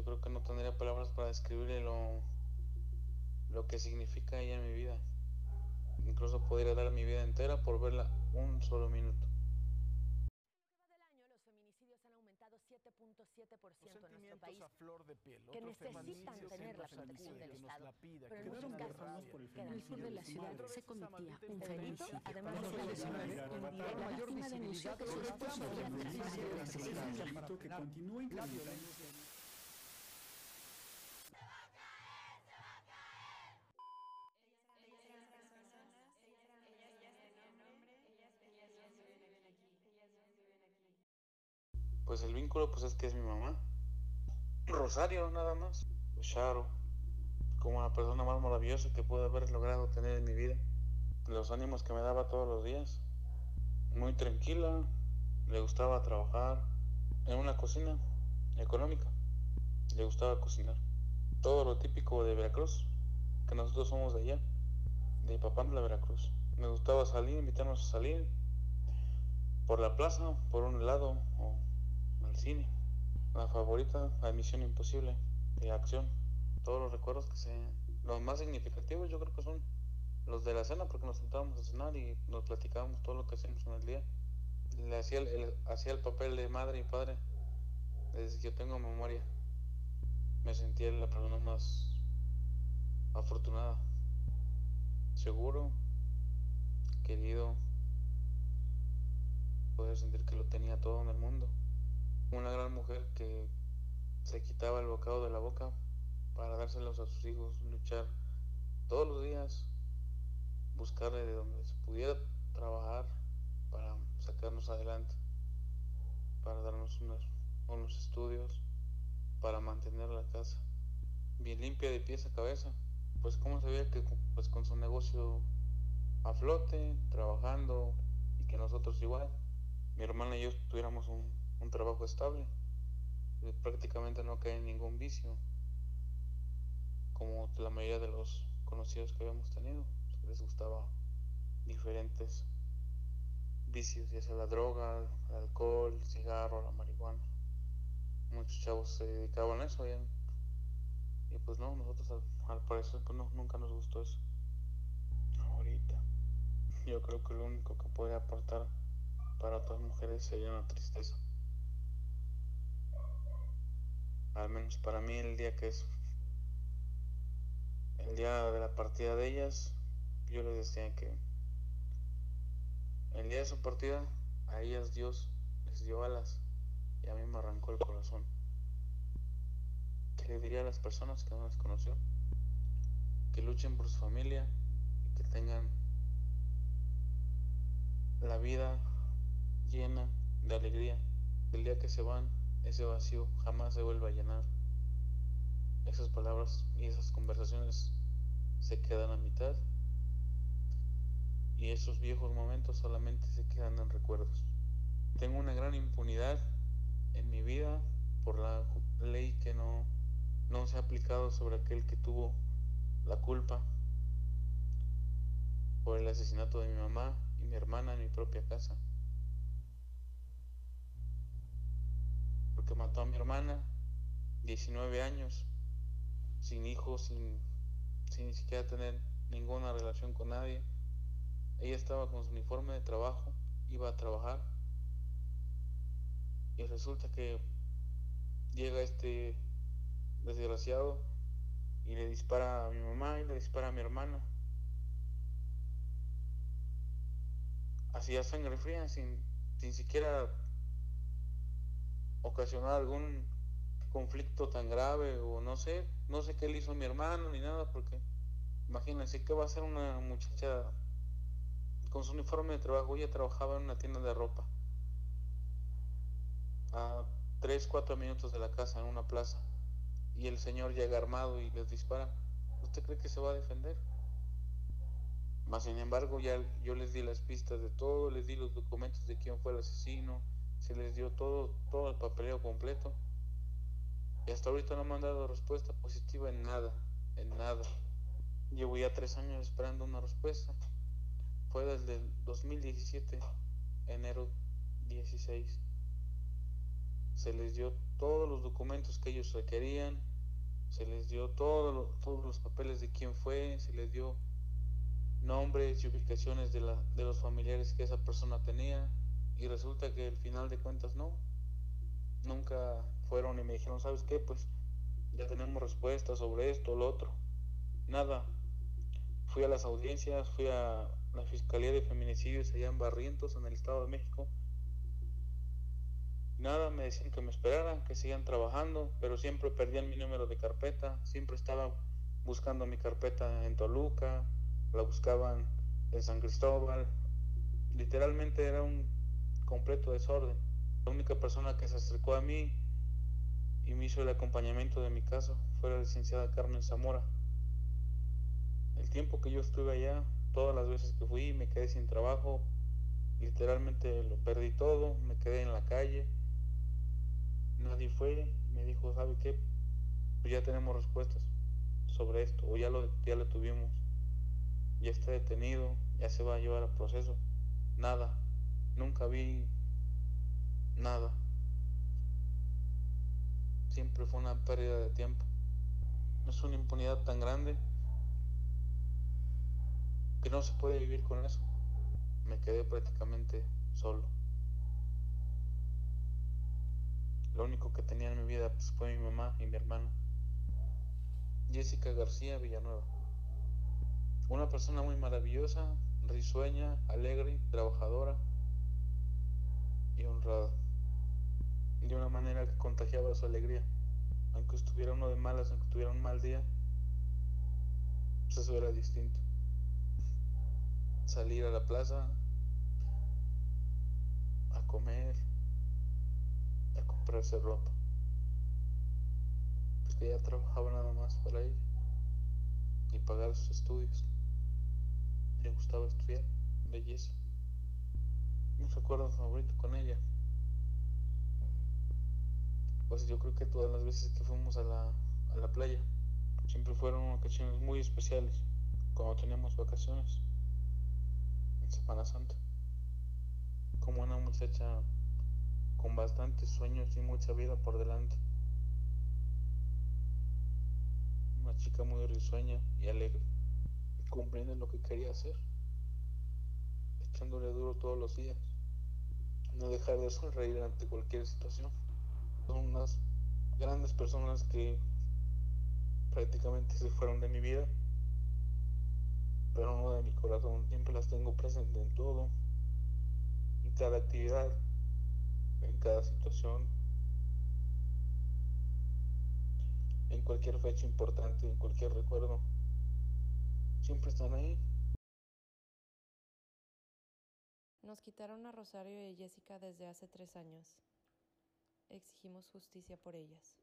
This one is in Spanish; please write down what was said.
yo creo que no tendría palabras para describirle lo, lo que significa ella en mi vida. Incluso podría dar mi vida entera por verla un solo minuto. flor de piel. que necesitan tener la protección del Estado. Pero en muchos casos, en el sur de la ciudad se cometía un delito, además de la lesionada, la víctima denunció que su esposo había trabajado. que continúa Pues el vínculo pues es que es mi mamá. Rosario nada más. Charo, como la persona más maravillosa que pude haber logrado tener en mi vida. Los ánimos que me daba todos los días. Muy tranquila, le gustaba trabajar en una cocina económica. Le gustaba cocinar. Todo lo típico de Veracruz, que nosotros somos de allá, de la Veracruz. Me gustaba salir, invitarnos a salir por la plaza, por un helado o cine. La favorita, la Misión Imposible, de acción. Todos los recuerdos que se... Los más significativos yo creo que son los de la cena, porque nos sentábamos a cenar y nos platicábamos todo lo que hacíamos en el día. Le hacía el, hacía el papel de madre y padre desde que yo tengo memoria. Me sentía la persona más afortunada, seguro, querido, poder sentir que lo tenía todo en el mundo una gran mujer que se quitaba el bocado de la boca para dárselos a sus hijos, luchar todos los días, buscarle de donde se pudiera trabajar para sacarnos adelante, para darnos unos, unos estudios, para mantener la casa bien limpia de pies a cabeza. Pues como se veía que pues con su negocio a flote, trabajando y que nosotros igual, mi hermana y yo tuviéramos un un trabajo estable. Prácticamente no cae en ningún vicio, como la mayoría de los conocidos que habíamos tenido, les gustaba diferentes vicios, ya sea la droga, el alcohol, el cigarro, la marihuana. Muchos chavos se dedicaban a eso y pues no, nosotros al, parecer pues no, nunca nos gustó eso. Ahorita, yo creo que lo único que puede aportar para otras mujeres sería una tristeza. Al menos para mí el día que es el día de la partida de ellas, yo les decía que el día de su partida a ellas Dios les dio alas y a mí me arrancó el corazón. ¿Qué le diría a las personas que no las conoció? Que luchen por su familia y que tengan la vida llena de alegría. El día que se van ese vacío jamás se vuelve a llenar. Esas palabras y esas conversaciones se quedan a mitad y esos viejos momentos solamente se quedan en recuerdos. Tengo una gran impunidad en mi vida por la ley que no, no se ha aplicado sobre aquel que tuvo la culpa por el asesinato de mi mamá y mi hermana en mi propia casa. Mató a mi hermana, 19 años, sin hijos, sin, sin ni siquiera tener ninguna relación con nadie. Ella estaba con su uniforme de trabajo, iba a trabajar y resulta que llega este desgraciado y le dispara a mi mamá y le dispara a mi hermana. Hacía sangre fría sin, sin siquiera ocasionar algún conflicto tan grave o no sé, no sé qué le hizo mi hermano ni nada, porque imagínense que va a ser una muchacha con su uniforme de trabajo, ella trabajaba en una tienda de ropa, a 3, 4 minutos de la casa, en una plaza, y el señor llega armado y les dispara, ¿usted cree que se va a defender? Más sin embargo, ya yo les di las pistas de todo, les di los documentos de quién fue el asesino, se les dio todo, todo el papeleo completo. Y hasta ahorita no me han dado respuesta positiva en nada, en nada. Llevo ya tres años esperando una respuesta. Fue desde el 2017, enero 16. Se les dio todos los documentos que ellos requerían, se les dio todo todos los papeles de quién fue, se les dio nombres y ubicaciones de, la, de los familiares que esa persona tenía y resulta que al final de cuentas no, nunca fueron y me dijeron, ¿sabes qué? Pues ya tenemos respuestas sobre esto, lo otro. Nada. Fui a las audiencias, fui a la Fiscalía de Feminicidios allá en Barrientos, en el Estado de México. Nada, me decían que me esperaran, que sigan trabajando, pero siempre perdían mi número de carpeta, siempre estaba buscando mi carpeta en Toluca, la buscaban en San Cristóbal. Literalmente era un completo desorden. La única persona que se acercó a mí y me hizo el acompañamiento de mi caso fue la licenciada Carmen Zamora. El tiempo que yo estuve allá, todas las veces que fui, me quedé sin trabajo, literalmente lo perdí todo, me quedé en la calle. Nadie fue, me dijo, ¿sabe qué? Pues ya tenemos respuestas sobre esto, o ya lo, ya lo tuvimos, ya está detenido, ya se va a llevar a proceso. Nada, nunca vi nada. Siempre fue una pérdida de tiempo. Es una impunidad tan grande que no se puede vivir con eso. Me quedé prácticamente solo. Lo único que tenía en mi vida pues, fue mi mamá y mi hermana. Jessica García Villanueva. Una persona muy maravillosa, risueña, alegre, trabajadora y honrada. Manera que contagiaba su alegría. Aunque estuviera uno de malas, aunque tuviera un mal día, pues eso era distinto salir a la plaza, a comer, a comprarse ropa. Pues que ella trabajaba nada más para ella y pagar sus estudios. Le gustaba estudiar belleza. Mi recuerdo favorito con ella. Pues yo creo que todas las veces que fuimos a la, a la playa siempre fueron ocasiones muy especiales cuando teníamos vacaciones. Semana Santa. Como una muchacha con bastantes sueños y mucha vida por delante. Una chica muy risueña y alegre, cumpliendo lo que quería hacer, echándole duro todos los días, no dejar de sonreír ante cualquier situación. Son unas grandes personas que prácticamente se fueron de mi vida pero no de mi corazón. Siempre las tengo presentes en todo, en cada actividad, en cada situación, en cualquier fecha importante, en cualquier recuerdo. Siempre están ahí. Nos quitaron a Rosario y Jessica desde hace tres años. Exigimos justicia por ellas.